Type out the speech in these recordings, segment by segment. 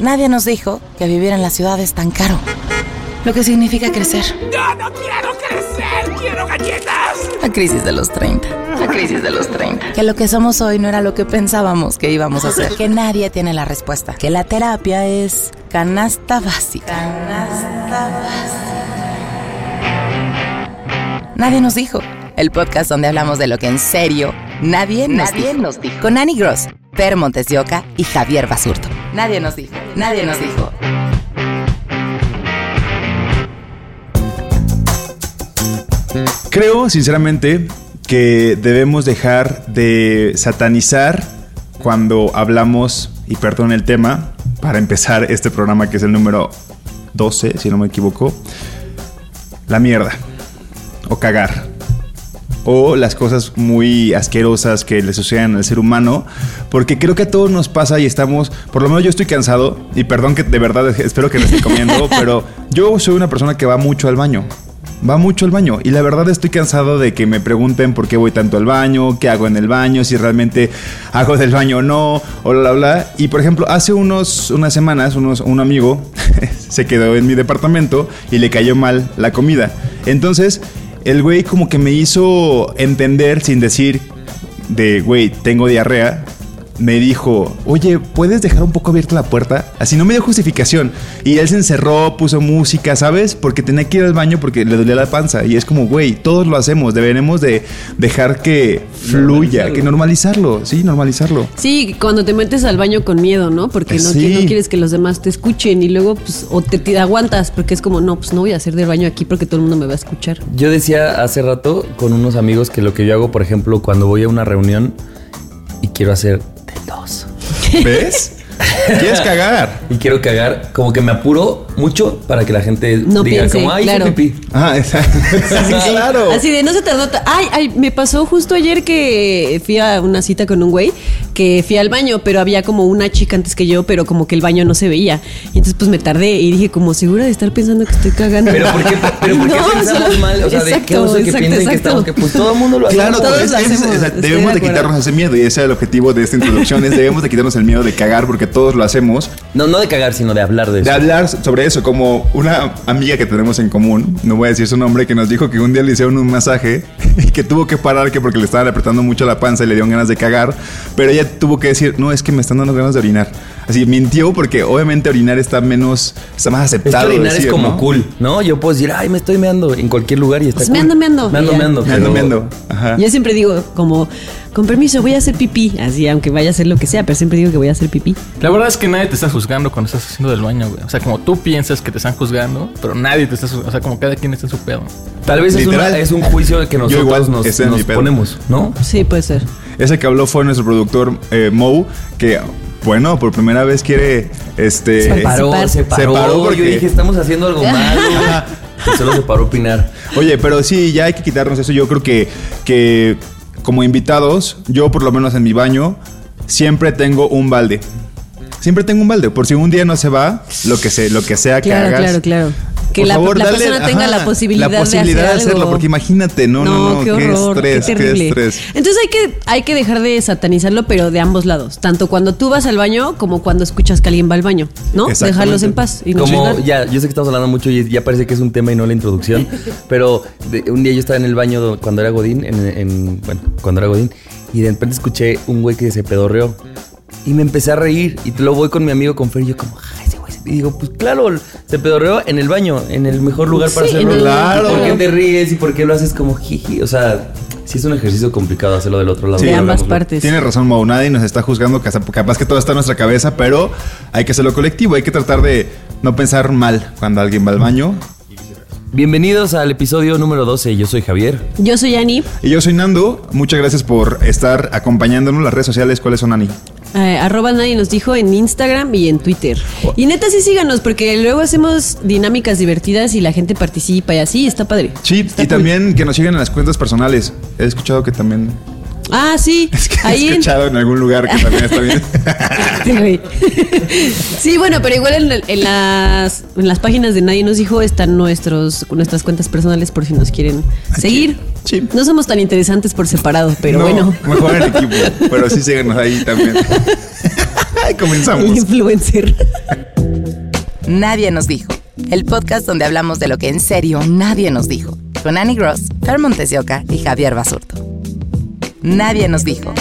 Nadie nos dijo que vivir en la ciudad es tan caro. Lo que significa crecer. ¡Yo no quiero crecer! ¡Quiero galletas! La crisis de los 30. La crisis de los 30. Que lo que somos hoy no era lo que pensábamos que íbamos a ser. Que nadie tiene la respuesta. Que la terapia es canasta básica. Canasta básica. Nadie nos dijo. El podcast donde hablamos de lo que en serio nadie, nos, Nadie dijo. nos dijo. Con Annie Gross, Per Montes de Oca y Javier Basurto. Nadie nos dijo. Nadie nos dijo. Creo, sinceramente, que debemos dejar de satanizar cuando hablamos, y perdón el tema, para empezar este programa que es el número 12, si no me equivoco, la mierda, o cagar, o las cosas muy asquerosas que le suceden al ser humano, porque creo que a todos nos pasa y estamos, por lo menos yo estoy cansado, y perdón que de verdad espero que no esté comiendo, pero yo soy una persona que va mucho al baño. Va mucho al baño y la verdad estoy cansado de que me pregunten por qué voy tanto al baño, qué hago en el baño, si realmente hago del baño o no, o bla, bla, bla. Y por ejemplo, hace unos, unas semanas unos, un amigo se quedó en mi departamento y le cayó mal la comida. Entonces, el güey como que me hizo entender sin decir de, güey, tengo diarrea. Me dijo, oye, ¿puedes dejar un poco abierta la puerta? Así no me dio justificación. Y él se encerró, puso música, ¿sabes? Porque tenía que ir al baño porque le dolía la panza. Y es como, güey, todos lo hacemos. Deberemos de dejar que fluya, que normalizarlo. Sí, normalizarlo. Sí, cuando te metes al baño con miedo, ¿no? Porque no, Sí. no quieres que los demás te escuchen y luego, pues, o te, te aguantas porque es como, no, pues no voy a hacer del baño aquí porque todo el mundo me va a escuchar. Yo decía hace rato con unos amigos que lo que yo hago, por ejemplo, cuando voy a una reunión y quiero hacer dos. ¿Ves? ¿Quieres cagar? Y quiero cagar, como que me apuro mucho para que la gente No diga piense, como, ay, claro. pipí. Ah, exacto. Sí, claro. Así de, no se tardó. ta- Ay, ay, me pasó justo ayer que fui a una cita con un güey que fui al baño, pero había como una chica antes que yo, pero como que el baño no se veía. Y entonces, pues me tardé y dije, como segura de estar pensando que estoy cagando. Pero ¿por qué, pero ¿por qué No, pensamos solo- mal? O sea, ¿de qué Exacto, oso que exacto, piensen que exacto. estamos? Que pues todo el mundo lo hace. Claro, es- debemos de de, quitarnos ese miedo y ese es el objetivo de esta introducción, es debemos de quitarnos el miedo de cagar porque todos lo hacemos. No, no de cagar, sino de hablar de eso. De hablar sobre eso, como una amiga que tenemos en común, no voy a decir su nombre, que nos dijo que un día le hicieron un masaje y que tuvo que parar que porque le estaban apretando mucho la panza y le dieron ganas de cagar, pero ella tuvo que decir, no, es que me están dando ganas de orinar. Así mintió porque obviamente orinar está menos, está más Es que aceptado. orinar decir, es como ¿no? cool, ¿no? Yo puedo decir, ay, me estoy meando en cualquier lugar y está Pues cool. meando, meando. Meando, Ya. meando. Meando, pero- meando. Ajá. Yo siempre digo, como, con permiso, voy a hacer pipí. Así, aunque vaya a hacer lo que sea, pero siempre digo que voy a hacer pipí. La verdad es que nadie te está juzgando cuando estás haciendo del baño, güey. O sea, como tú piensas que te están juzgando, pero nadie te está juzgando. O sea, como cada quien está en su pedo. Tal vez es, Literal. una- es un juicio que Yo nosotros igual, nos, ponemos, ¿no? Sí, puede ser. Ese que habló fue nuestro productor eh, Mo, que bueno, por primera vez quiere este Se paró, se paró. Se paró porque- Yo dije, estamos haciendo algo mal. Y solo se paró a opinar. Oye, pero sí, ya hay que quitarnos eso. Yo creo que, que como invitados, yo por lo menos en mi baño, siempre tengo un balde. Siempre tengo un balde. Por si un día no se va, lo que, se, lo que sea que Claro, hagas. claro, claro. Que por la, favor, la dale- persona tenga ajá, la posibilidad, la posibilidad de, de, hacer hacerlo. algo. Porque imagínate, no, no, no, qué horror, qué estrés, qué, terrible. estrés. Entonces hay que, hay que dejar de satanizarlo, pero de ambos lados. Tanto cuando tú vas al baño como cuando escuchas que alguien va al baño, ¿no? Dejarlos en paz. Y no Como ya, yo sé que estamos hablando mucho y ya parece que es un tema y no la introducción, pero de- un día yo estaba en el baño do- cuando era Godín, en, en- bueno, cuando era Godín, y de repente escuché un güey que se pedorreó y me empecé a reír y luego voy con mi amigo con Fer y yo como, ay, ese güey, se-". Y digo, pues claro, se pedorreó en el baño, en el mejor lugar para Sí, hacerlo. Claro. ¿Por qué te ríes y por qué lo haces como jiji? O sea, sí es un ejercicio complicado hacerlo del otro lado. Sí, de ambas partes. Tiene razón, Mau. Nadie nos está juzgando. que Capaz que todo está en nuestra cabeza, pero hay que hacerlo colectivo. Hay que tratar de no pensar mal cuando alguien va al baño. Bienvenidos al episodio número 12. Yo soy Javier. Yo soy Ani. Y yo soy Nando. Muchas gracias por estar acompañándonos en las redes sociales. ¿Cuáles son, Ani? Eh, arroba nadie nos dijo en Instagram y en Twitter. Y neta sí síganos porque luego hacemos dinámicas divertidas y la gente participa y así, está padre. Sí, Está y cool. también que nos sigan en las cuentas personales. He escuchado que también. Ah, sí. Es que ahí he escuchado en algún lugar que también está bien. Sí, bueno, pero igual en, en las, en las páginas de Nadie nos dijo están nuestros, nuestras cuentas personales por si nos quieren seguir. Sí. No somos tan interesantes por separado, pero No, bueno. Mejor en equipo. Pero sí síganos ahí también. El Comenzamos. influencer. Nadie nos dijo. El podcast donde hablamos de lo que en serio nadie nos dijo. Con Annie Gross, Fer Montes de Oca y Javier Basurto. Nadie nos dijo.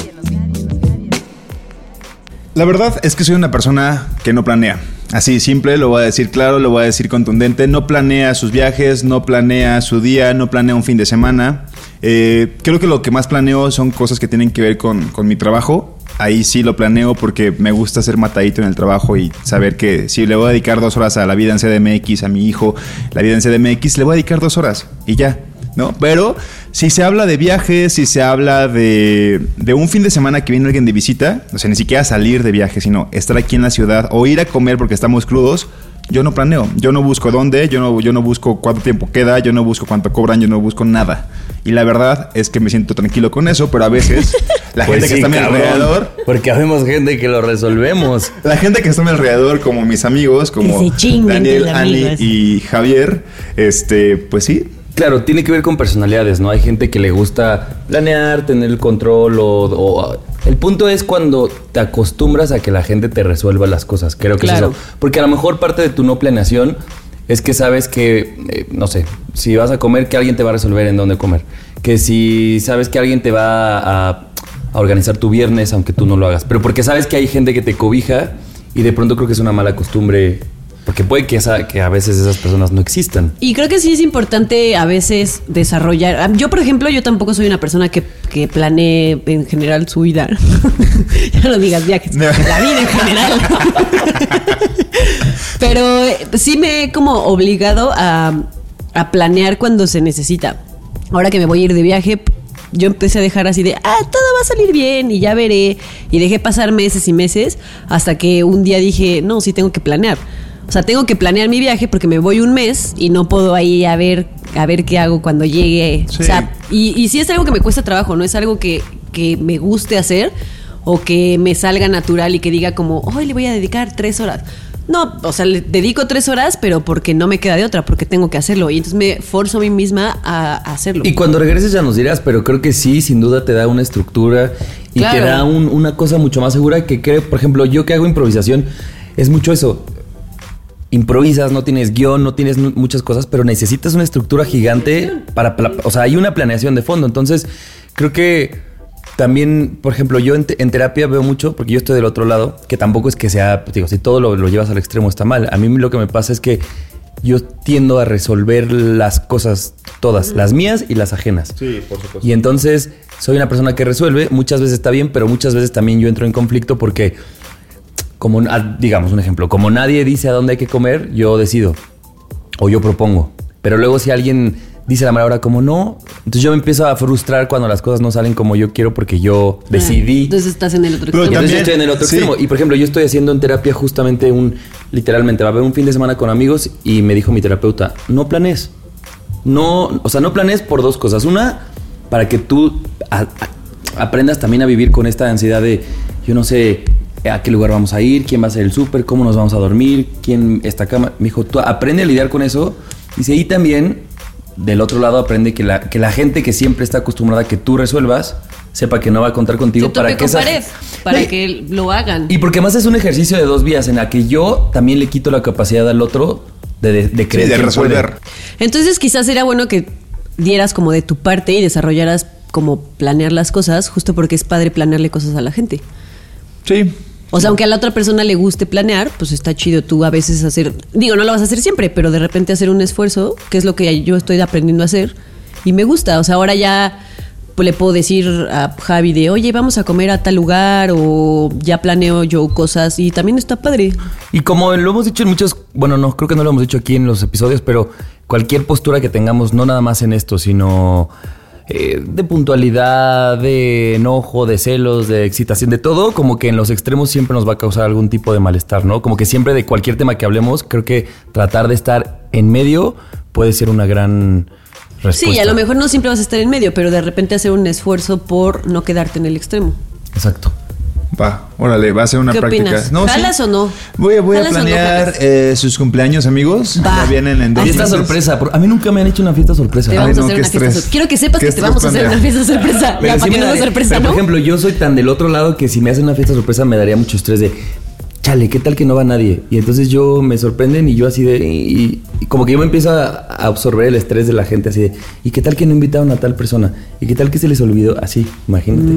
La verdad es que soy una persona que no planea. Así simple, lo voy a decir claro, lo voy a decir contundente. No planea sus viajes, no planea su día, no planea un fin de semana. Eh, creo que lo que más planeo son cosas que tienen que ver con, con mi trabajo. Ahí sí lo planeo porque me gusta ser matadito en el trabajo y saber que si le voy a dedicar dos horas a la vida en CDMX, a mi hijo, la vida en CDMX, le voy a dedicar dos horas y ya. ¿No? Pero si se habla de viajes, si se habla de, de un fin de semana que viene alguien de visita, o sea, ni siquiera salir de viaje, sino estar aquí en la ciudad o ir a comer porque estamos crudos, yo no planeo, yo no busco dónde, yo no, yo no busco cuánto tiempo queda, yo no busco cuánto cobran, yo no busco nada. Y la verdad es que me siento tranquilo con eso, pero a veces la Pues gente sí, que está a mi cabrón, alrededor, Porque habemos gente que lo resolvemos. la gente que está a mi alrededor, como mis amigos, como Daniel, Ani y Javier, este, pues sí, Claro, tiene que ver con personalidades, ¿no? Hay gente que le gusta planear, tener el control o, o- el punto es cuando te acostumbras a que la gente te resuelva las cosas. Creo que Claro. es eso. Porque a lo mejor parte de tu no planeación es que sabes que, eh, no sé, si vas a comer, que alguien te va a resolver en dónde comer. Que si sabes que alguien te va a, a organizar tu viernes, aunque tú no lo hagas. Pero porque sabes que hay gente que te cobija y de pronto creo que es una mala costumbre. Porque puede que, esa, que a veces esas personas no existan. Y creo que sí es importante a veces desarrollar. ah, Yo, por ejemplo, yo tampoco soy una persona que, que planee en general su vida. ya no digas viajes. No. La vida en general. Pero eh, sí me he como obligado a, a planear cuando se necesita. Ahora que me voy a ir de viaje, yo empecé a dejar así de, ah, todo va a salir bien y ya veré. Y dejé pasar meses y meses hasta que un día dije, no, sí tengo que planear. O sea, tengo que planear mi viaje porque me voy un mes y no puedo ahí a ver, a ver qué hago cuando llegue. Sí. O sea, y, y sí es algo que me cuesta trabajo, no es algo que, que me guste hacer o que me salga natural y que diga como, hoy le voy a dedicar tres horas. No, o sea, le dedico tres horas, pero porque no me queda de otra, porque tengo que hacerlo. Y entonces me forzo a mí misma a, a hacerlo. Y cuando regreses ya nos dirás, pero creo que sí, sin duda te da una estructura y Claro. te da un- una cosa mucho más segura que creo, por ejemplo, yo que hago improvisación, es mucho eso. Improvisas, no tienes guion, no tienes muchas cosas, pero necesitas una estructura gigante para, o sea, hay una planeación de fondo. Entonces, creo que también, por ejemplo, yo en, te- en terapia veo mucho, porque yo estoy del otro lado, que tampoco es que sea, digo, si todo lo, lo llevas al extremo está mal. A mí lo que me pasa es que yo tiendo a resolver las cosas todas, las mías y las ajenas. Sí, por supuesto. Y entonces soy una persona que resuelve, muchas veces está bien, pero muchas veces también yo entro en conflicto porque, como, ah, digamos un ejemplo, como nadie dice a dónde hay que comer, yo decido o yo propongo. Pero luego si alguien dice a la mala hora como no, entonces yo me empiezo a frustrar cuando las cosas no salen como yo quiero porque yo decidí. Entonces estás en el otro extremo. entonces estoy en el otro sí. extremo. Y por ejemplo, yo estoy haciendo en terapia justamente un, literalmente, va a haber un fin de semana con amigos y me dijo mi terapeuta, no planes. No, o sea, no planes por dos cosas. Una, para que tú a- a- aprendas también a vivir con esta ansiedad de, yo no sé a qué lugar vamos a ir, quién va a ser el súper, cómo nos vamos a dormir, quién esta cama. Me dijo, tú aprende a lidiar con eso. Dice, y también, del otro lado, aprende que la, que la gente que siempre está acostumbrada a que tú resuelvas, sepa que no va a contar contigo Que para que con esa- pared, para que lo hagan. y porque más es un ejercicio de dos vías en la que yo también le quito la capacidad al otro de, de, de Sí, creer de resolver. puede. Entonces quizás era bueno que dieras como de tu parte y desarrollaras como planear las cosas, justo porque es padre planearle cosas a la gente. Sí. O sea, aunque a la otra persona le guste planear, pues está chido tú a veces hacer, digo, no lo vas a hacer siempre, pero de repente hacer un esfuerzo, que es lo que yo estoy aprendiendo a hacer, y me gusta. O sea, ahora ya pues, le puedo decir a Javi de, oye, vamos a comer a tal lugar o ya planeo yo cosas y también está padre. Y como lo hemos dicho en muchos, bueno, no, creo que no lo hemos dicho aquí en los episodios, pero cualquier postura que tengamos, no nada más en esto, sino eh, de puntualidad, de enojo, de celos, de excitación, de todo, como que en los extremos siempre nos va a causar algún tipo de malestar, ¿no? Como que siempre de cualquier tema que hablemos, creo que tratar de estar en medio puede ser una gran respuesta. Sí, a lo mejor no siempre vas a estar en medio, pero de repente hacer un esfuerzo por no quedarte en el extremo. Exacto. Va, órale, va a ser una ¿Qué práctica. opinas? No, sí. ¿Jalas o no? Voy, a- voy a ¿Jalas o no planear eh, sus cumpleaños, amigos. Va. Ya vienen en dos Fiesta meses. sorpresa. A mí nunca me han hecho una fiesta sorpresa. Te Ay, vamos a hacer qué una fiesta sorpresa. Quiero que sepas que te vamos a hacer una fiesta sorpresa. Pero ya, sí para que no sorpresa, pero, ¿no? por ejemplo, yo soy tan del otro lado que si me hacen una fiesta sorpresa me daría mucho estrés de, chale, ¿qué tal que no va nadie? Y entonces yo me sorprenden y yo así de, y, y como que yo me empiezo a, absorber el estrés de la gente así de, ¿y qué tal que no invitaron a tal persona? ¿Y qué tal que se les olvidó? Así, imagínate.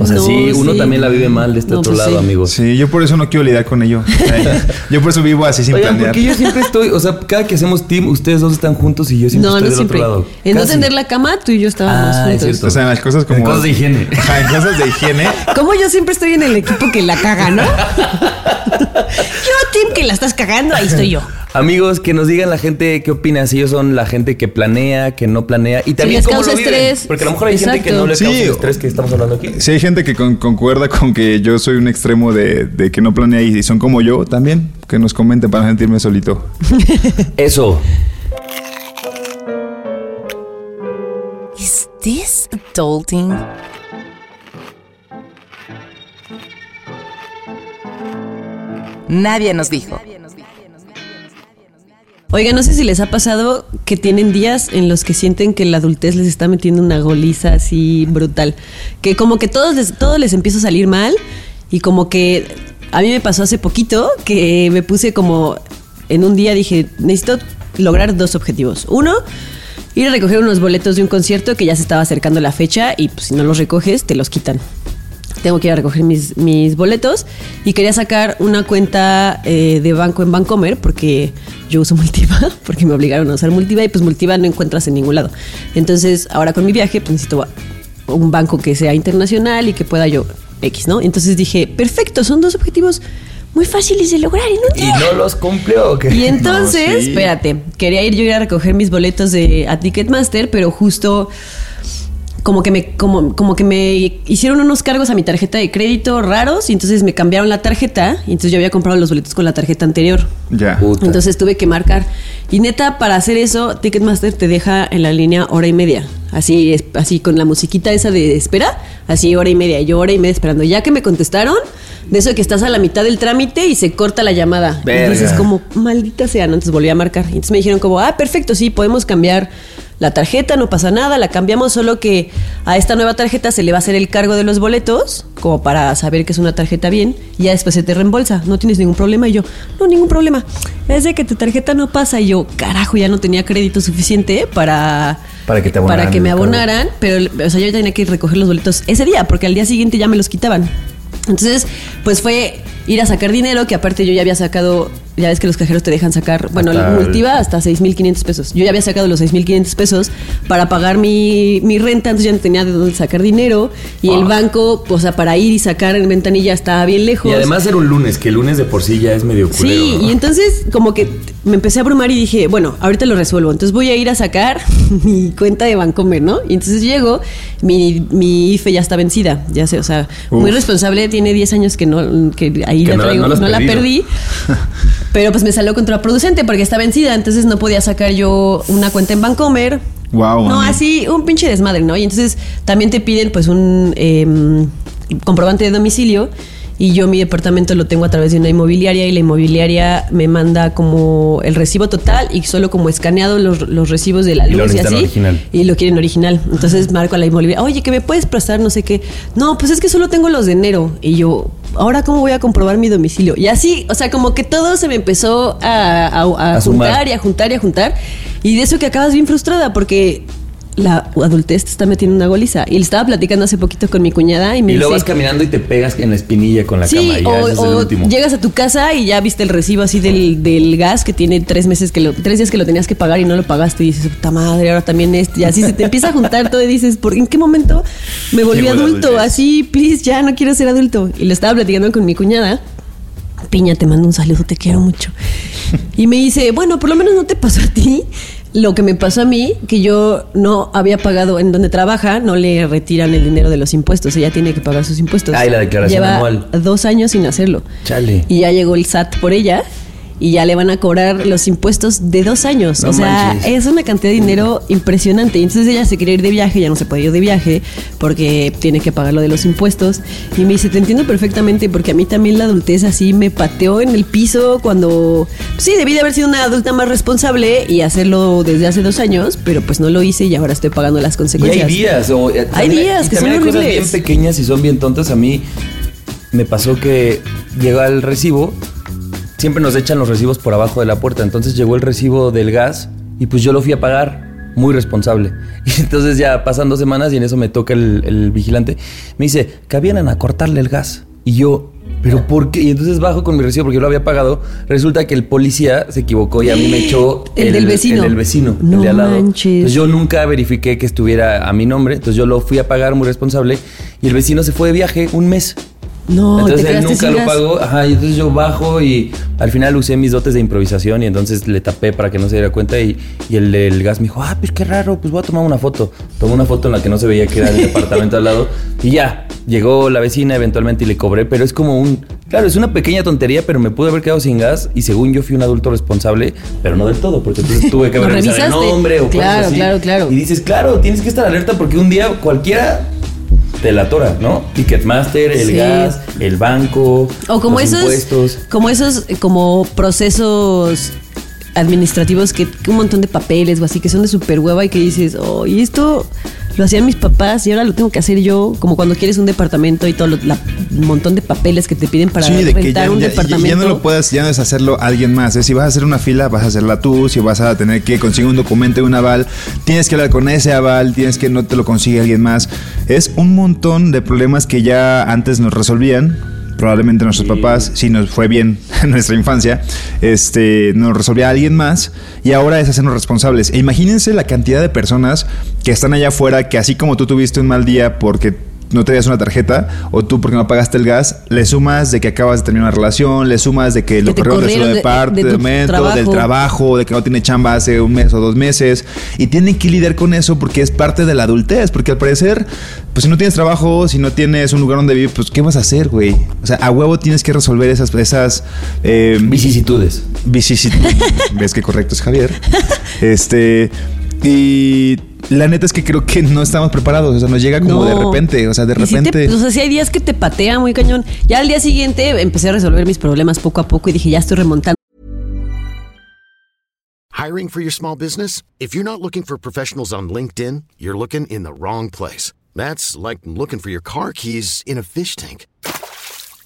o sea, no, sí, uno sí. también la vive mal de este No, otro pues lado, sí. amigos. Sí, yo por eso no quiero lidiar con ello. yo por eso vivo así sin Oigan, planear. porque yo siempre estoy, o sea, cada que hacemos team, ustedes dos están juntos y yo siempre No, estoy no del siempre. otro lado. En no tender la cama, tú y yo estábamos Ah, es juntos. cierto. O sea, en las cosas como. En cosas de higiene. Ajá, en cosas de higiene. Como yo siempre estoy en el equipo que la caga, ¿no? yo, Tim, que la estás cagando, ahí estoy yo. Amigos, que nos digan la gente qué opina, si ellos son la gente que planea, que no planea y también les cómo causa lo viven. estrés. Porque a lo mejor hay gente que no le Sí, causa el o- estrés que estamos hablando aquí. Si hay gente que con- concuerda con que yo soy un extremo de, de que no planea y son como yo también, que nos comenten para sentirme solito. Eso. Is this adulting? Nadie nos dijo. Oiga, no sé si les ha pasado que tienen días en los que sienten que la adultez les está metiendo una goliza así brutal. Que como que todos les, todo les empieza a salir mal y como que a mí me pasó hace poquito que me puse como en un día dije, necesito lograr dos objetivos. Uno, ir a recoger unos boletos de un concierto que ya se estaba acercando la fecha y pues, si no los recoges te los quitan tengo que ir a recoger mis, mis boletos y quería sacar una cuenta eh, de banco en Bancomer porque yo uso Multiva, porque me obligaron a usar Multiva y pues Multiva no encuentras en ningún lado. Entonces, ahora con mi viaje pues necesito un banco que sea internacional y que pueda yo X, ¿no? Entonces dije, perfecto, son dos objetivos muy fáciles de lograr en un ¿Y día. no los cumplió o qué? Y entonces, No, sí. espérate, quería ir yo a ir a recoger mis boletos de a Ticketmaster, pero justo como que me como, como que me hicieron unos cargos a mi tarjeta de crédito raros y entonces me cambiaron la tarjeta y entonces yo había comprado los boletos con la tarjeta anterior. Ya. Puta. Entonces tuve que marcar. Y neta, para hacer eso, Ticketmaster te deja en la línea hora y media. Así, es- así con la musiquita esa de espera, así hora y media. Yo hora y media esperando. Ya que me contestaron, de eso de que estás a la mitad del trámite y se corta la llamada. Verga. Entonces, como, maldita sea, ¿no? Entonces volví a marcar. Y entonces me dijeron como, ah, perfecto, sí, podemos cambiar la tarjeta, no pasa nada, la cambiamos, solo que a esta nueva tarjeta se le va a hacer el cargo de los boletos, como para saber que es una tarjeta bien, y ya después se te reembolsa, no tienes ningún problema. Y yo, no, ningún problema. Es de que tu tarjeta no pasa. Y yo, carajo, ya no tenía crédito suficiente para, Para que te abonaran para que me abonaran, pero o sea, yo tenía que recoger los boletos ese día, porque al día siguiente ya me los quitaban. Entonces, pues fue ir a sacar dinero, que aparte yo ya había sacado, ya ves que los cajeros te dejan sacar, bueno, Hasta el multiva hasta 6.500 pesos. Yo ya había sacado los 6.500 pesos para pagar mi, mi renta, entonces ya no tenía de dónde sacar dinero. Y el banco, o sea, para ir y sacar en ventanilla estaba bien lejos. Y además era un lunes, que el lunes de por sí ya es medio culero. Sí, ¿no? y entonces como que me empecé a abrumar y dije, bueno, ahorita lo resuelvo. Entonces voy a ir a sacar mi cuenta de Bancomer, ¿no? Y entonces llego, mi, mi IFE ya está vencida, ya sé, o sea, muy Uf. Tiene 10 años que no, que ahí Que la no la- traigo, no no, la perdí. Pero pues me salió contraproducente porque está vencida, entonces no podía sacar yo una cuenta en Bancomer. Wow. No, así, un pinche desmadre, ¿no? Y entonces también te piden pues un em, comprobante de domicilio y yo mi departamento lo tengo a través de una inmobiliaria y la inmobiliaria me manda como el recibo total y solo como escaneado los, los recibos de la Y luz y, necesitan así. original. Y lo quieren original. Entonces marco a la inmobiliaria, oye, que me puedes prestar no sé qué. No, pues es que solo tengo los de enero. Y yo, ¿ahora cómo voy a comprobar mi domicilio? Y así, o sea, como que todo se me empezó a, a- a A sumar. juntar y a juntar y a juntar. Y de eso que acabas bien frustrada porque la adultez te está metiendo una goliza. Y le estaba platicando hace poquito con mi cuñada y me Y luego dice... vas caminando y te pegas en la espinilla con la Sí, cama. Y ya, o, es llegas a tu casa y ya viste el recibo así del, del gas que tiene tres meses que lo, tres días que lo tenías que pagar y no lo pagaste y dices, puta madre, ahora también este, y así se te empieza a juntar todo y dices, ¿por en qué momento me volví adulto? Así, please, ya no quiero ser adulto. Y lo estaba platicando con mi cuñada. Piña, te mando un saludo, te quiero mucho. Y me dice, bueno, por lo menos no te pasó a ti lo que me pasó a mí, que yo no había pagado en donde trabaja, no le retiran el dinero de los impuestos, ella tiene que pagar sus impuestos. Ah, y la declaración Lleva anual. dos años sin hacerlo. Chale. Y ya llegó el SAT por ella y ya le van a cobrar los impuestos de dos años. No o sea, manches. es una cantidad de dinero impresionante. Y entonces ella se quiere ir de viaje, ya no se puede ir de viaje porque tiene que pagar lo de los impuestos. Y me dice, te entiendo perfectamente porque a mí también la adultez así me pateó en el piso cuando... Sí, debí de haber sido una adulta más responsable y hacerlo desde hace dos años, pero pues no lo hice y ahora estoy pagando las Y consecuencias. hay días. O, eh, Hay también- días y que son hay cosas bien pequeñas y son bien tontas. A mí me pasó que llega el recibo. Siempre nos echan los recibos por abajo de la puerta. Entonces llegó el recibo del gas y pues yo lo fui a pagar. Muy responsable. Y entonces ya pasan dos semanas y en eso me toca el, el vigilante. Me dice, que vienen a cortarle el gas. Y yo, ¿pero por qué? Y entonces bajo con mi recibo porque yo lo había pagado. Resulta que el policía se equivocó y a mí me echó El del vecino. El del vecino, No el de al lado. manches. Entonces yo nunca verifiqué que estuviera a mi nombre. Entonces yo lo fui a pagar muy responsable. Y el vecino se fue de viaje un mes. No, entonces te él nunca lo pagó. Ajá, y entonces yo bajo y al final usé mis dotes de improvisación y entonces le tapé para que no se diera cuenta. Y, y el del gas me dijo, ah, pues qué raro, pues voy a tomar una foto. Tomé una foto en la que no se veía que era el departamento al lado. Y ya, llegó la vecina eventualmente y le cobré, pero es como un. Claro, es una pequeña tontería, pero me pude haber quedado sin gas y según yo fui un adulto responsable, pero no del todo, porque entonces tuve que haber revisado el nombre o cosas Claro, claro, claro. Y dices, claro, tienes que estar alerta porque un día cualquiera te la tora, ¿no? Ticketmaster, el Sí. gas, el banco, O como los esos, impuestos. como esos, eh, como procesos administrativos que, que un montón de papeles o así que son de super hueva y que dices, oh, y esto lo hacían mis papás y ahora lo tengo que hacer yo, como cuando quieres un departamento y todo lo- la- un montón de papeles que te piden para Sí, de que ya, un ya- departamento. ya no lo puedas, ya no es hacerlo alguien más. ¿eh? Si vas a hacer una fila, vas a hacerla tú. Si vas a tener que conseguir un documento de un aval, tienes que hablar con ese aval, tienes que no te lo consigue alguien más. Es un montón de problemas que ya antes nos resolvían. Probablemente nuestros papás, si nos fue bien en nuestra infancia, este, nos resolvía alguien más y ahora es hacernos responsables. E imagínense la cantidad de personas que están allá afuera que así como tú tuviste un mal día porque no traías una tarjeta o tú porque no pagaste el gas, le sumas de que acabas de terminar una relación, le sumas de que lo te corrieron de de- de departamento, tu del trabajo. de que no tiene chamba hace un mes o dos meses y tienen que lidiar con eso porque es parte de la adultez, porque al parecer, pues si no tienes trabajo, si no tienes un lugar donde vivir, pues ¿qué vas a hacer, güey? O sea, a huevo tienes que resolver esas esas eh, Vicisitudes. vicisitudes. ¿Ves qué correcto es Javier? Este y la neta es que creo que no estamos preparados, o sea, nos llega como No. de repente, o sea, de Y sí te- repente o sea, sí hay días que te patea muy cañón. Ya al día siguiente empecé a resolver mis problemas poco a poco y dije, ya estoy remontando. Hiring for your small business? If you're not looking for professionals on LinkedIn, you're looking in the wrong place. That's like looking for your car keys in a fish tank.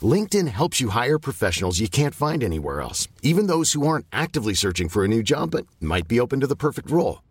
LinkedIn helps you hire professionals you can't find anywhere else, even those who aren't actively searching for a new job but might be open to the perfect role.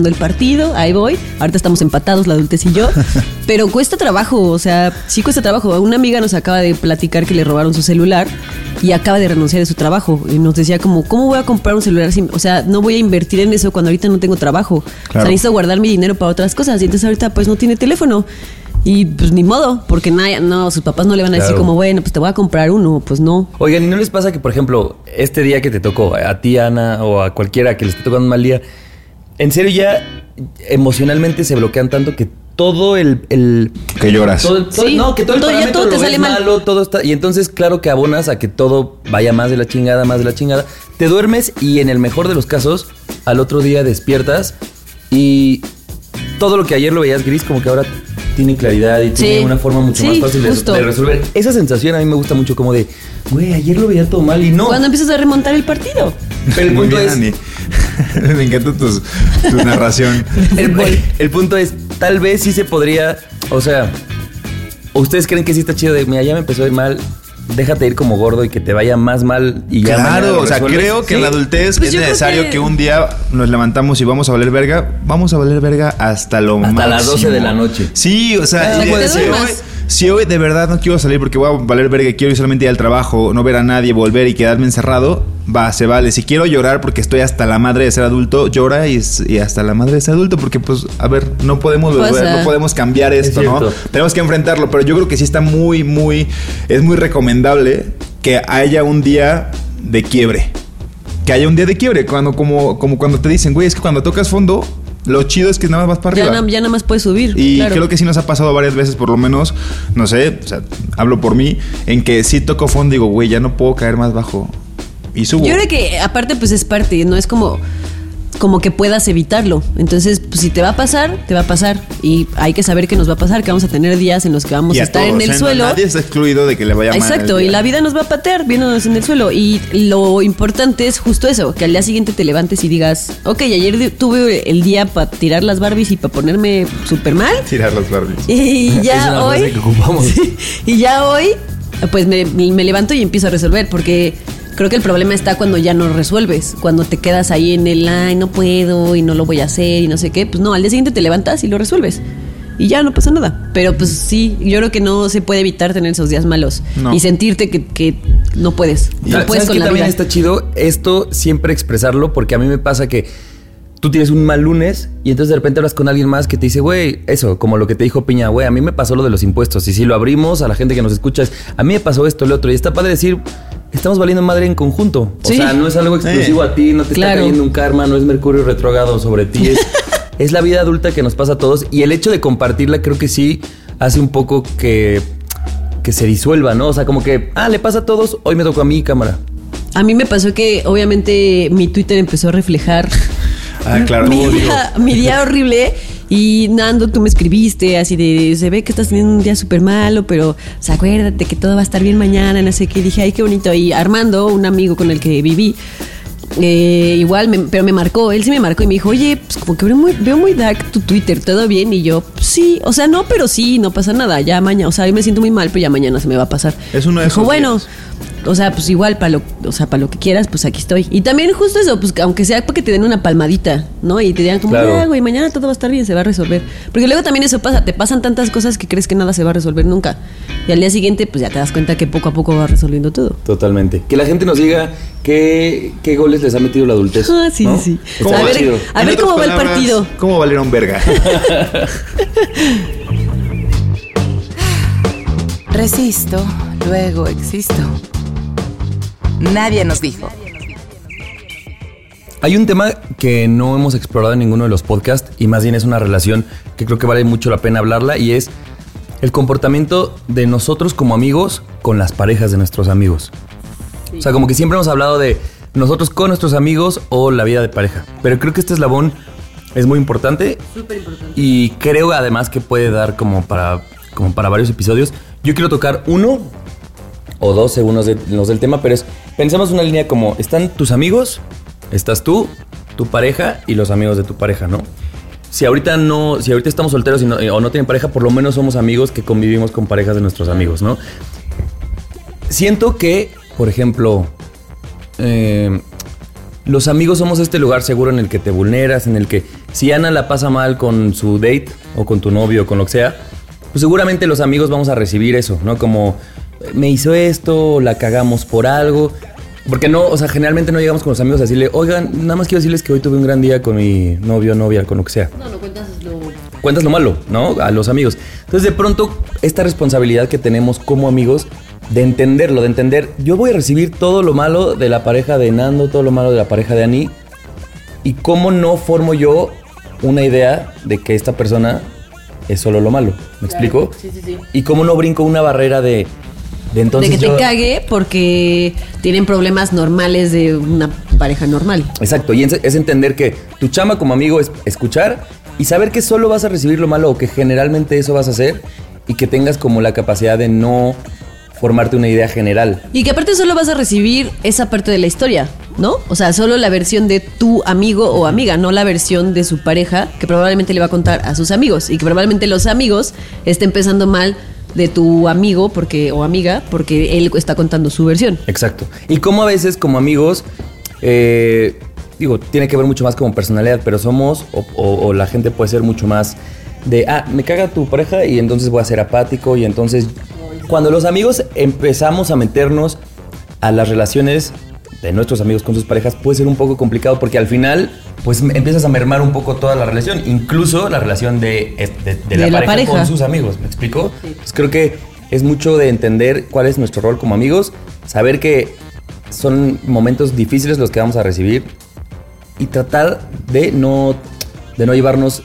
El partido, ahí voy. Ahorita estamos empatados, la adultez y yo. Pero cuesta trabajo, o sea, sí cuesta trabajo. Una amiga nos acaba de platicar que le robaron su celular y acaba de renunciar de su trabajo. Y nos decía como, ¿cómo voy a comprar un celular? sin- o sea, no voy a invertir en eso cuando ahorita no tengo trabajo. O sea, Claro. necesito guardar mi dinero para otras cosas. Y entonces ahorita pues no tiene teléfono. Y pues ni modo, porque nada, no, sus papás no le van a decir Claro. como, bueno, pues te voy a comprar uno. Pues no. Oigan, ¿y no les pasa que, por ejemplo, este día que te tocó, a ti, Ana, o a cualquiera que le esté tocando un mal día, en serio ya emocionalmente se bloquean tanto que todo el... el- que lloras. todo el- todo- Sí, no, que todo el todo- ya parámetro todo te sale mal. malo, todo está... Y entonces, claro que abonas a que todo vaya más de la chingada, más de la chingada. Te duermes y en el mejor de los casos, al otro día despiertas y todo lo que ayer lo veías gris, como que ahora tiene claridad y Sí. tiene una forma mucho Sí, más fácil de, de resolver. Esa sensación a mí me gusta mucho como de, güey, ayer lo veía todo mal y no. Cuando empiezas a remontar el partido. Pero el punto es. Me encanta tu narración. el, el punto es, tal vez sí se podría, o sea, ¿o ¿ustedes creen que sí está chido de, mira, ya me empezó a ir mal, déjate ir como gordo y que te vaya más mal y ya Claro, o sea, creo que Sí. en la adultez Pues es necesario que... que- un día nos levantamos y vamos a valer verga. Vamos a valer verga hasta lo Hasta máximo. las 12 de la noche. Sí, o sea, Hasta y de- hoy. Si hoy de verdad no quiero salir porque voy a valer verga y quiero ir solamente ir al trabajo, no ver a nadie, volver y quedarme encerrado, va, se vale. Si quiero llorar porque estoy hasta la madre de ser adulto, llora y, hasta la madre de ser adulto porque pues, a ver, no podemos volver, no podemos cambiar Es esto, ¿no? Tenemos que enfrentarlo, pero yo creo que sí está muy, muy, es muy recomendable que haya un día de quiebre. Que haya un día de quiebre, cuando, como, como cuando te dicen, güey, es que cuando tocas fondo, lo chido es que nada más vas para Ya, arriba. na- ya nada más puedes subir. Y claro. creo que sí nos ha pasado varias veces, por lo menos, no sé, o sea, hablo por mí, en que sí toco fondo y digo, güey, ya no puedo caer más bajo. Y subo. Yo creo que aparte pues es parte, no es como como que puedas evitarlo. Entonces, pues si te va a pasar, te va a pasar y hay que saber que nos va a pasar, que vamos a tener días en los que vamos Y a estar todos, en el ¿eh? Suelo. Nadie está excluido de que le vaya mal. Exacto, y la vida nos va a patear viéndonos en el suelo. Y lo importante es justo eso, que al día siguiente te levantes y digas, ok, ayer tuve el día para tirar las Barbies y para ponerme súper mal. Tirar las Barbies. Y Es ya una hoy. frase que ocupamos. Sí, y ya hoy, pues me, me levanto y empiezo a resolver, porque creo que el problema está cuando ya no resuelves, cuando te quedas ahí en el, ay, no puedo y no lo voy a hacer y no sé qué. Pues no, al día siguiente te levantas y lo resuelves. Y ya no pasa nada. Pero pues sí, yo creo que no se puede evitar tener esos días malos No. y sentirte que, que no puedes. No ¿Sabes puedes con la también vida. está chido? Esto siempre expresarlo porque a mí me pasa que tú tienes un mal lunes y entonces de repente hablas con alguien más que te dice, güey, eso, como lo que te dijo Piña, güey, a mí me pasó lo de los impuestos y si lo abrimos a la gente que nos escucha es, a mí me pasó esto, lo otro y está padre decir, estamos valiendo madre en conjunto. O Sí. sea, no es algo exclusivo a ti, no te Claro. está cayendo un karma, no es Mercurio retrógrado sobre ti, es, es la vida adulta que nos pasa a todos y el hecho de compartirla creo que sí hace un poco que... Que se disuelva, ¿no? O sea, como que, ah, le pasa a todos, hoy me tocó a mí, cámara. A mí me pasó que obviamente mi Twitter empezó a reflejar Ah, claro. horrible. Y Nando, tú me escribiste así de, se ve que estás teniendo un día súper malo, pero o sea, acuérdate que todo va a estar bien mañana, no sé qué. Y dije, ay, qué bonito. Y Armando, un amigo con el que viví, eh, igual, me- pero me marcó, él sí me marcó y me dijo, oye, pues como que veo muy, veo muy dark tu Twitter, ¿todo bien? Y yo, "Pues, sí, o sea, no, pero sí, no pasa nada, ya mañana, o sea, hoy me siento muy mal, pero ya mañana se me va a pasar. Es uno de Dijo, esos bueno, días. O sea, pues igual para lo, o sea, para lo que quieras, pues aquí estoy. Y también justo eso, pues aunque sea para que te den una palmadita, ¿no? Y te digan como, Claro. "Ya, güey, mañana todo va a estar bien, se va a resolver. Porque luego también eso pasa, te pasan tantas cosas que crees que nada se va a resolver nunca. Y al día siguiente, pues ya te das cuenta que poco a poco va resolviendo todo. Totalmente. Que la gente nos diga qué, qué goles les ha metido la adultez. Ah, sí, ¿no? sí. ¿Cómo A va? ver, a ver cómo va el partido. ¿Cómo valieron verga? Resisto, luego existo. Nadie nos dijo. Hay un tema que no hemos explorado en ninguno de los podcasts y más bien es una relación que creo que vale mucho la pena hablarla y es el comportamiento de nosotros como amigos con las parejas de nuestros amigos. O sea, como que siempre hemos hablado de nosotros con nuestros amigos o la vida de pareja. Pero creo que este eslabón es muy importante. Y creo además que puede dar como para, como para varios episodios. Yo quiero tocar uno o dos los, de- los del tema, pero es, pensemos una línea como, están tus amigos, estás tú, tu pareja y los amigos de tu pareja, ¿no? Si ahorita no, si ahorita estamos solteros no- o no tienen pareja, por lo menos somos amigos que convivimos con parejas de nuestros amigos, ¿no? Siento que, por ejemplo, eh, los amigos somos este lugar seguro en el que te vulneras, en el que si Ana la pasa mal con su date o con tu novio o con lo que sea, pues seguramente los amigos vamos a recibir eso, ¿no? Como me hizo esto, la cagamos por algo. Porque no, o sea, generalmente no llegamos con los amigos a decirle, oigan, nada más quiero decirles que hoy tuve un gran día con mi novio, novia, con lo que sea. No, no cuentas lo... Cuentas lo malo, ¿no? A los amigos. Entonces, de pronto, esta responsabilidad que tenemos como amigos de entenderlo, de entender, yo voy a recibir todo lo malo de la pareja de Nando, todo lo malo de la pareja de Ani, y cómo no formo yo una idea de que esta persona es solo lo malo. ¿Me explico? Sí, sí, sí. Y cómo no brinco una barrera de, de entonces. de que yo- te cague porque tienen problemas normales de una pareja normal. Exacto, y es, es entender que tu chama como amigo es escuchar y saber que solo vas a recibir lo malo o que generalmente eso vas a hacer y que tengas como la capacidad de no formarte una idea general. Y que aparte solo vas a recibir esa parte de la historia, ¿no? O sea, solo la versión de tu amigo o amiga, no la versión de su pareja, que probablemente le va a contar a sus amigos. Y que probablemente los amigos estén pensando mal de tu amigo porque o amiga porque él está contando su versión. Exacto. Y como a veces como amigos, eh, digo, tiene que ver mucho más como personalidad, pero somos, o, o la gente puede ser mucho más de, ah, me caga tu pareja y entonces voy a ser apático y entonces cuando los amigos empezamos a meternos a las relaciones de nuestros amigos con sus parejas puede ser un poco complicado porque al final pues empiezas a mermar un poco toda la relación, incluso la relación de, la, pareja con sus amigos, ¿me explico? Pues creo que es mucho de entender cuál es nuestro rol como amigos, saber que son momentos difíciles los que vamos a recibir y tratar de no, de no llevarnos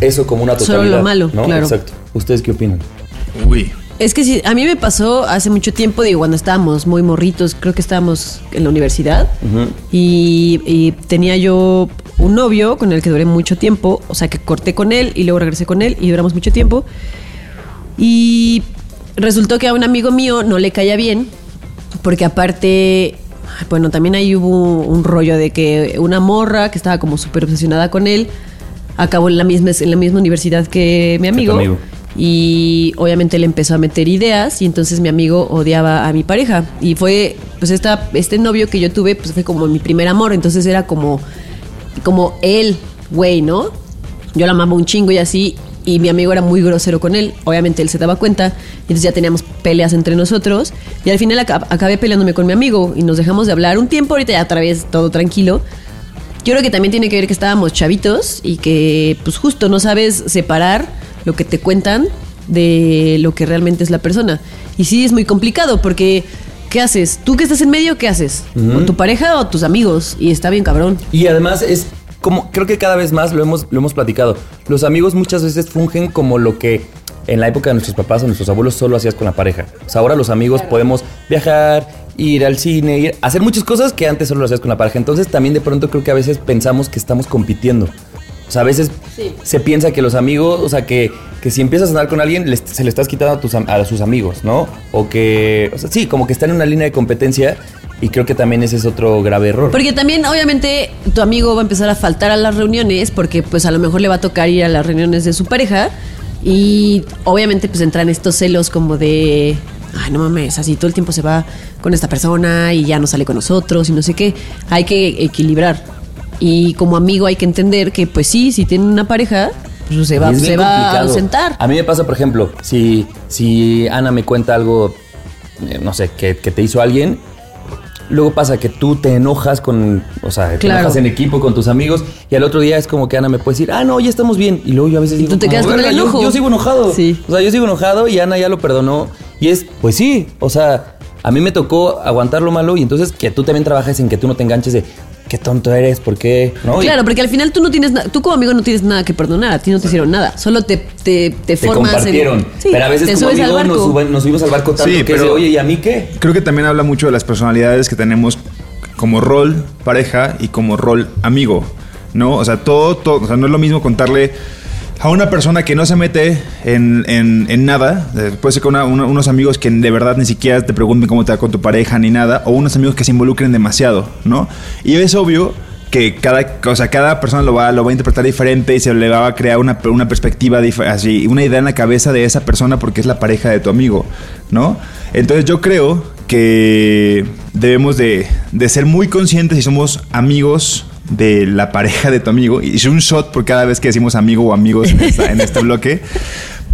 eso como una totalidad. Solo lo malo, claro. Exacto. ¿Ustedes qué opinan? Uy. Es que sí, a mí me pasó hace mucho tiempo, digo, cuando estábamos muy morritos, creo que estábamos en la universidad y, tenía yo un novio con el que duré mucho tiempo, o sea que corté con él y luego regresé con él y duramos mucho tiempo. Y resultó que a un amigo mío no le caía bien, porque aparte, bueno, también ahí hubo un rollo de que una morra que estaba como súper obsesionada con él, acabó en la misma, en la misma universidad que mi amigo. Y obviamente le empezó a meter ideas y entonces mi amigo odiaba a mi pareja. Y fue, pues esta, este novio que yo tuve, pues fue como mi primer amor. Entonces era como, como él, güey, ¿no? Yo la amaba un chingo y así. Y mi amigo era muy grosero con él. Obviamente él se daba cuenta. Y entonces ya teníamos peleas entre nosotros. Y al final acabé peleándome con mi amigo. Y nos dejamos de hablar un tiempo. Ahorita ya otra vez todo tranquilo. Yo creo que también tiene que ver que estábamos chavitos y que pues justo no sabes separar lo que te cuentan de lo que realmente es la persona. Y sí es muy complicado porque ¿qué haces? ¿Tú que estás en medio qué haces? ¿Con tu pareja o tus amigos? Y está bien cabrón. Y además es como creo que cada vez más lo hemos lo hemos platicado. Los amigos muchas veces fungen como lo que en la época de nuestros papás o nuestros abuelos solo hacías con la pareja. O sea, ahora los amigos podemos viajar, ir al cine, ir, hacer muchas cosas que antes solo lo hacías con la pareja. Entonces también de pronto creo que a veces pensamos que estamos compitiendo. O sea, a veces se piensa que los amigos, o sea, que, que si empiezas a andar con alguien, se le estás quitando a, tus, a sus amigos, ¿no? O que, o sea, sí, como que está en una línea de competencia y creo que también ese es otro grave error. Porque también, obviamente, tu amigo va a empezar a faltar a las reuniones porque, pues, a lo mejor le va a tocar ir a las reuniones de su pareja y, obviamente, pues, entran estos celos como de, ay, no mames, así todo el tiempo se va con esta persona y ya no sale con nosotros y no sé qué. Hay que equilibrar. Y como amigo hay que entender que, pues sí, si tiene una pareja, pues se va, se va a ausentar. A mí me pasa, por ejemplo, si, si Ana me cuenta algo, eh, no sé, que, te hizo alguien, luego pasa que tú te enojas con, o sea, te enojas en equipo con tus amigos y al otro día es como que Ana me puede decir, ah, no, ya estamos bien. Y luego yo a veces digo, tú te quedas con el enojo. Yo, sigo enojado. Sí. O sea, yo sigo enojado y Ana ya lo perdonó. Y es, pues sí, o sea, a mí me tocó aguantar lo malo y entonces que tú también trabajes en que tú no te enganches de, qué tonto eres, ¿por qué? ¿No? Claro, porque al final tú no tienes tú como amigo no tienes nada que perdonar, a ti no te hicieron nada, solo te, te, te, te compartieron. pero a veces como amigo nos, nos, subimos al barco tanto sí, que oye, ¿y a mí qué? Creo que también habla mucho de las personalidades que tenemos como rol pareja y como rol amigo, ¿no? O sea, todo, todo, o sea, no es lo mismo contarle a una persona que no se mete en, en, nada, eh, puede ser con unos amigos que de verdad ni siquiera te pregunten cómo te va con tu pareja ni nada, o unos amigos que se involucren demasiado, ¿no? Y es obvio que cada, o cada persona lo va, lo va a interpretar diferente y se le va a crear una, una perspectiva, así, una idea en la cabeza de esa persona porque es la pareja de tu amigo, ¿no? Entonces yo creo que debemos de, de ser muy conscientes si somos amigos de la pareja de tu amigo. Y un shot por cada vez que decimos amigo o amigos en, este bloque.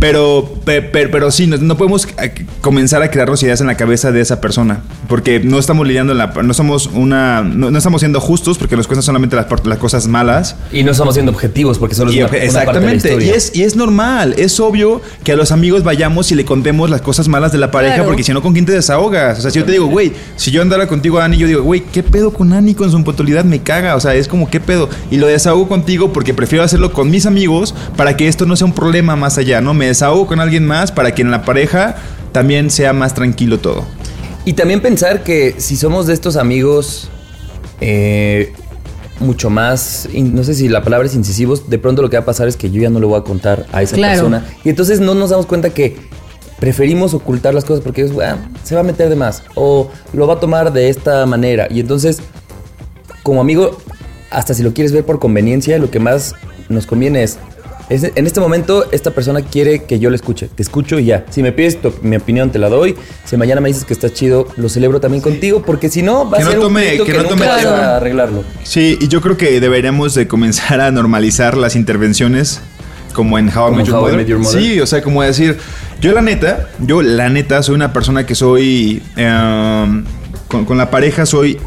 Pero, pero, pero, sí, no, podemos eh, comenzar a crearnos ideas en la cabeza de esa persona. Porque no estamos lidiando en la. No somos una. No, estamos siendo justos porque nos cuestan solamente las, las, cosas malas. Y no estamos siendo objetivos porque solo es una, Exactamente. y, es, y es normal. Es obvio que a los amigos vayamos y le contemos las cosas malas de la pareja. Porque si no, ¿con quién te desahogas? O sea, si yo te digo, güey, si yo andara contigo, Ani, yo digo, güey, ¿qué pedo con Ani con su impuntualidad? Me caga. O sea, es como, ¿qué pedo? Y lo desahogo contigo porque prefiero hacerlo con mis amigos para que esto no sea un problema más allá, ¿no? Me desahogo con alguien más para que en la pareja también sea más tranquilo todo. Y también pensar que si somos de estos amigos, eh, mucho más, no sé si la palabra es incisivos, de pronto lo que va a pasar es que yo ya no le voy a contar a esa Claro. persona. Y entonces no nos damos cuenta que preferimos ocultar las cosas porque es, "Ah, se va a meter de más o lo va a tomar de esta manera. Y entonces, como amigo, hasta si lo quieres ver por conveniencia, lo que más nos conviene es, es- en este momento esta persona quiere que yo le escuche, te escucho y ya. Si me pides tu- mi opinión te la doy, si mañana me dices que estás chido, lo celebro también contigo, porque si no va Que a no ser un tome- que no tome- arreglarlo. Sí, y yo creo que deberíamos de comenzar a normalizar las intervenciones como en How I How. Met Your Mother. Sí, o sea, como decir, yo la neta, yo la neta soy una persona que soy em, con, con la pareja soy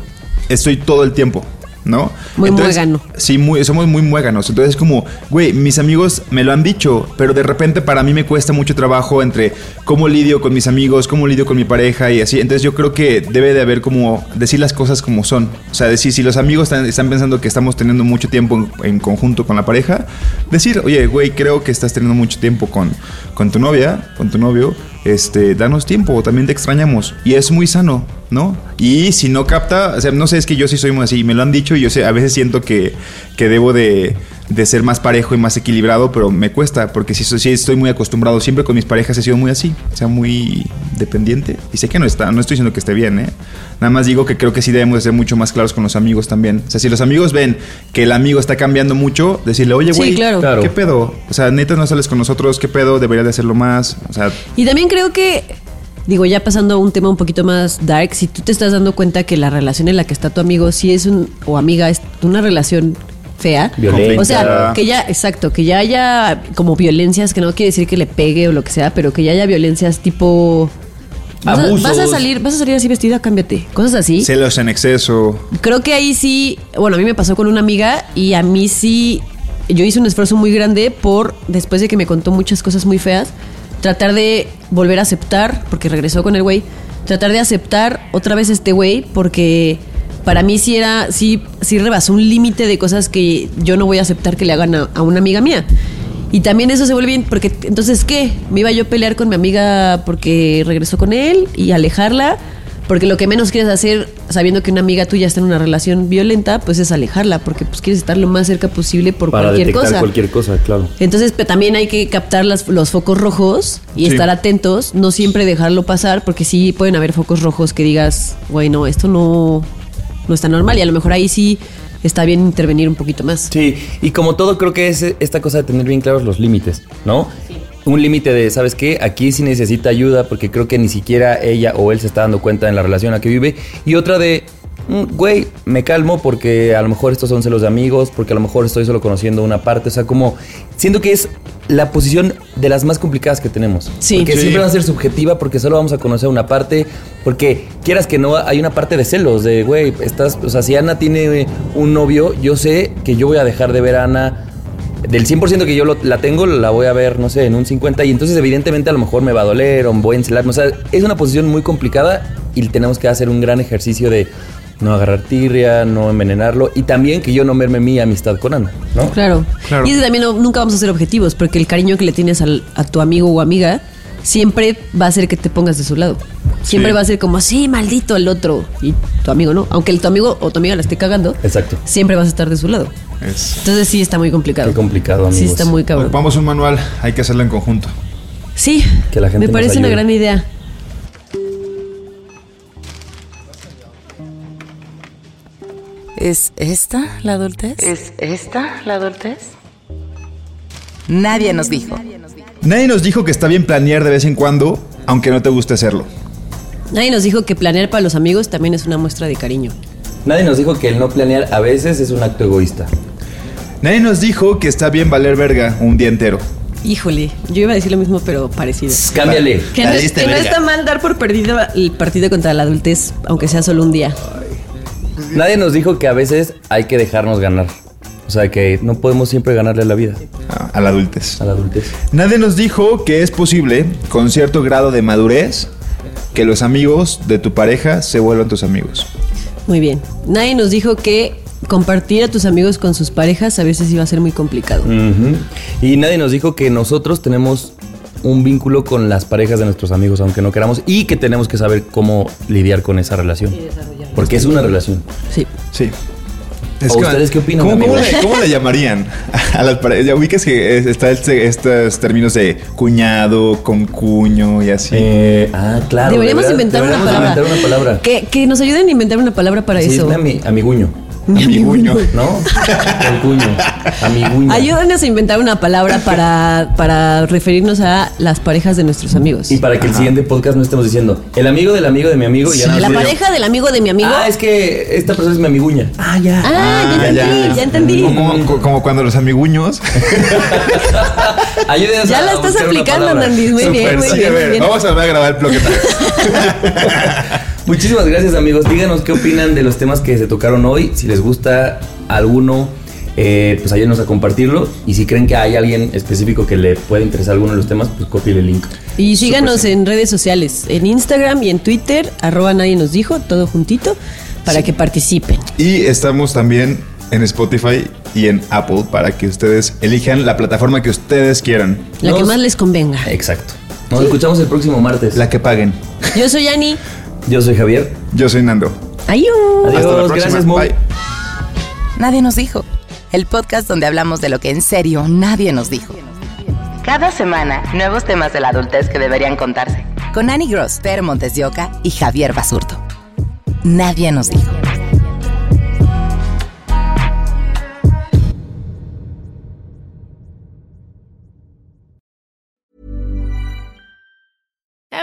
estoy todo el tiempo. ¿No? Muy muégano. Sí, muy, somos muy muéganos. Entonces es como, güey, mis amigos me lo han dicho, pero de repente para mí me cuesta mucho trabajo entre cómo lidio con mis amigos, cómo lidio con mi pareja y así. Entonces yo creo que debe de haber como decir las cosas como son. O sea, decir, si los amigos están, están pensando que estamos teniendo mucho tiempo en, en conjunto con la pareja, decir, oye, güey, creo que estás teniendo mucho tiempo con, con tu novia, con tu novio, este, danos tiempo, también te extrañamos. Y es muy sano, ¿no? Y si no capta, o sea, no sé, es que yo sí soy muy así, me lo han dicho y yo sé, a veces siento que, que debo de, de ser más parejo y más equilibrado, pero me cuesta, porque sí, sí estoy muy acostumbrado, siempre con mis parejas he sido muy así, o sea, muy dependiente. Y sé que no está, no estoy diciendo que esté bien, ¿eh? Nada más digo que creo que sí debemos de ser mucho más claros con los amigos también. O sea, si los amigos ven que el amigo está cambiando mucho, decirle, oye, Sí, güey, claro. Claro. ¿qué pedo? O sea, neta no sales con nosotros, ¿qué pedo? Deberías de hacerlo más. O sea, Y también creo que, digo, ya pasando a un tema un poquito más dark, si tú te estás dando cuenta que la relación en la que está tu amigo, si es un, o amiga, es una relación fea. Violenta. O sea, que ya, exacto, que ya haya como violencias, que no quiere decir que le pegue o lo que sea, pero que ya haya violencias tipo... Abusos. vas a salir, vas a salir así vestida, cámbiate. Cosas así. celos en exceso. Creo que ahí sí, bueno, a mí me pasó con una amiga y a mí sí, yo hice un esfuerzo muy grande por, después de que me contó muchas cosas muy feas, tratar de volver a aceptar, porque regresó con el güey, tratar de aceptar otra vez este güey, porque para mí sí era, sí, sí rebasó un límite de cosas que yo no voy a aceptar que le hagan a, a una amiga mía. Y también eso se vuelve bien, porque entonces, ¿qué? ¿Me iba yo a pelear con mi amiga porque regresó con él y alejarla? Porque lo que menos quieres hacer, sabiendo que una amiga tuya está en una relación violenta, pues es alejarla, porque pues quieres estar lo más cerca posible por Para cualquier detectar cosa. cualquier cosa, claro. Entonces pe- también hay que captar las- los focos rojos y Sí. estar atentos, no siempre dejarlo pasar, porque sí pueden haber focos rojos que digas, bueno, esto no, no está normal y a lo mejor ahí sí está bien intervenir un poquito más. Sí, y como todo creo que es esta cosa de tener bien claros los límites, ¿no? Un límite de, ¿sabes qué? Aquí sí necesita ayuda porque creo que ni siquiera ella o él se está dando cuenta en la relación en la que vive. Y otra de, güey, me calmo porque a lo mejor estos son celos de amigos, porque a lo mejor estoy solo conociendo una parte. O sea, como siento que es la posición de las más complicadas que tenemos. Sí. Porque Sí. siempre va a ser subjetiva porque solo vamos a conocer una parte. Porque quieras que no, hay una parte de celos, de, güey, estás, o sea, si Ana tiene un novio, yo sé que yo voy a dejar de ver a Ana del 100% que yo lo- la tengo, la voy a ver, no sé, en un 50 y entonces evidentemente a lo mejor me va a doler o voy a encelarme. O sea, es una posición muy complicada y tenemos que hacer un gran ejercicio de no agarrar tirria, no envenenarlo y también que yo no merme mi amistad con Ana, ¿no? Claro. Claro. Y es que también no- nunca vamos a ser objetivos, porque el cariño que le tienes al- a tu amigo o amiga siempre va a hacer que te pongas de su lado. Siempre Sí. va a ser como, sí, maldito el otro. Y tu amigo no. Aunque el, tu amigo o tu amiga la esté cagando, Exacto. siempre vas a estar de su lado. Es- Entonces sí está muy complicado. Qué complicado, Sí amigos. está muy cabrón. Ocupamos un manual, hay que hacerlo en conjunto. Sí, Que la gente me parece una gran idea. ¿Es esta la adultez? ¿Es esta la adultez? Nadie nos dijo. Nadie nos dijo que está bien planear de vez en cuando, aunque no te guste hacerlo. Nadie nos dijo que planear para los amigos también es una muestra de cariño. Nadie nos dijo que el no planear a veces es un acto egoísta. Nadie nos dijo que está bien valer verga un día entero. Híjole, yo iba a decir lo mismo, pero parecido. Cámbiale. Que, no, que está mal dar por perdido el partido contra la adultez, aunque sea solo un día. Nadie nos dijo que a veces hay que dejarnos ganar. O sea, que no podemos siempre ganarle a la vida, Ah, a la adultez. a la adultez. Nadie nos dijo que es posible, con cierto grado de madurez, que los amigos de tu pareja se vuelvan tus amigos. Muy bien. Nadie nos dijo que compartir a tus amigos con sus parejas a veces iba a ser muy complicado. Y nadie nos dijo que nosotros tenemos un vínculo con las parejas de nuestros amigos, aunque no queramos, y que tenemos que saber cómo lidiar con esa relación. Porque es una relación. Sí. Sí. ¿O ustedes qué opinan, ¿Cómo, cómo le, cómo le llamarían a las parejas? Ya ubicas que es- está este- estos términos de cuñado, con cuño y así. Eh, ah, claro. Deberíamos inventar una deberíamos palabra. inventar una palabra. Que, que nos ayuden a inventar una palabra para Sí, eso. es mi amiguño. Amiguño. ¿No? El cuño. Amiguño. Ayúdanos a inventar una palabra para, para referirnos a las parejas de nuestros amigos. Y para que el siguiente podcast no estemos diciendo el amigo del amigo de mi amigo y ya nada La más digo, pareja del amigo de mi amigo. Ah, es que esta persona es mi amiguña. Ah, ya. Ah, ya entendí, ya, entendí. Como, como- como cuando los amiguños. Ayúdenos Ya a la estás aplicando, palabra. Nandis. Muy bien, muy sí, bien, a muy ver, bien. vamos a volver a grabar el bloque. Muchísimas gracias amigos. Díganos qué opinan de los temas que se tocaron hoy. Si les gusta alguno, eh, pues ayúdenos a compartirlo. Y si creen que hay alguien específico que le puede interesar alguno de los temas, pues copie el link. Y síganos en redes sociales, en Instagram y en Twitter, arroba nadie nos dijo, todo juntito, para que participen. Y estamos también en Spotify y en Apple para que ustedes elijan la plataforma que ustedes quieran. La que más les convenga. Exacto. Nos escuchamos el próximo martes. La que paguen. Yo soy Ani. Yo soy Javier. Yo soy Nando. Ayú. Adiós. Hasta la próxima. Gracias, Mo. Bye. Nadie nos dijo. El podcast donde hablamos de lo que en serio nadie nos dijo. Cada semana, nuevos temas de la adultez que deberían contarse. Con Annie Gross, Per Montes de Oca y Javier Basurto. Nadie nos dijo.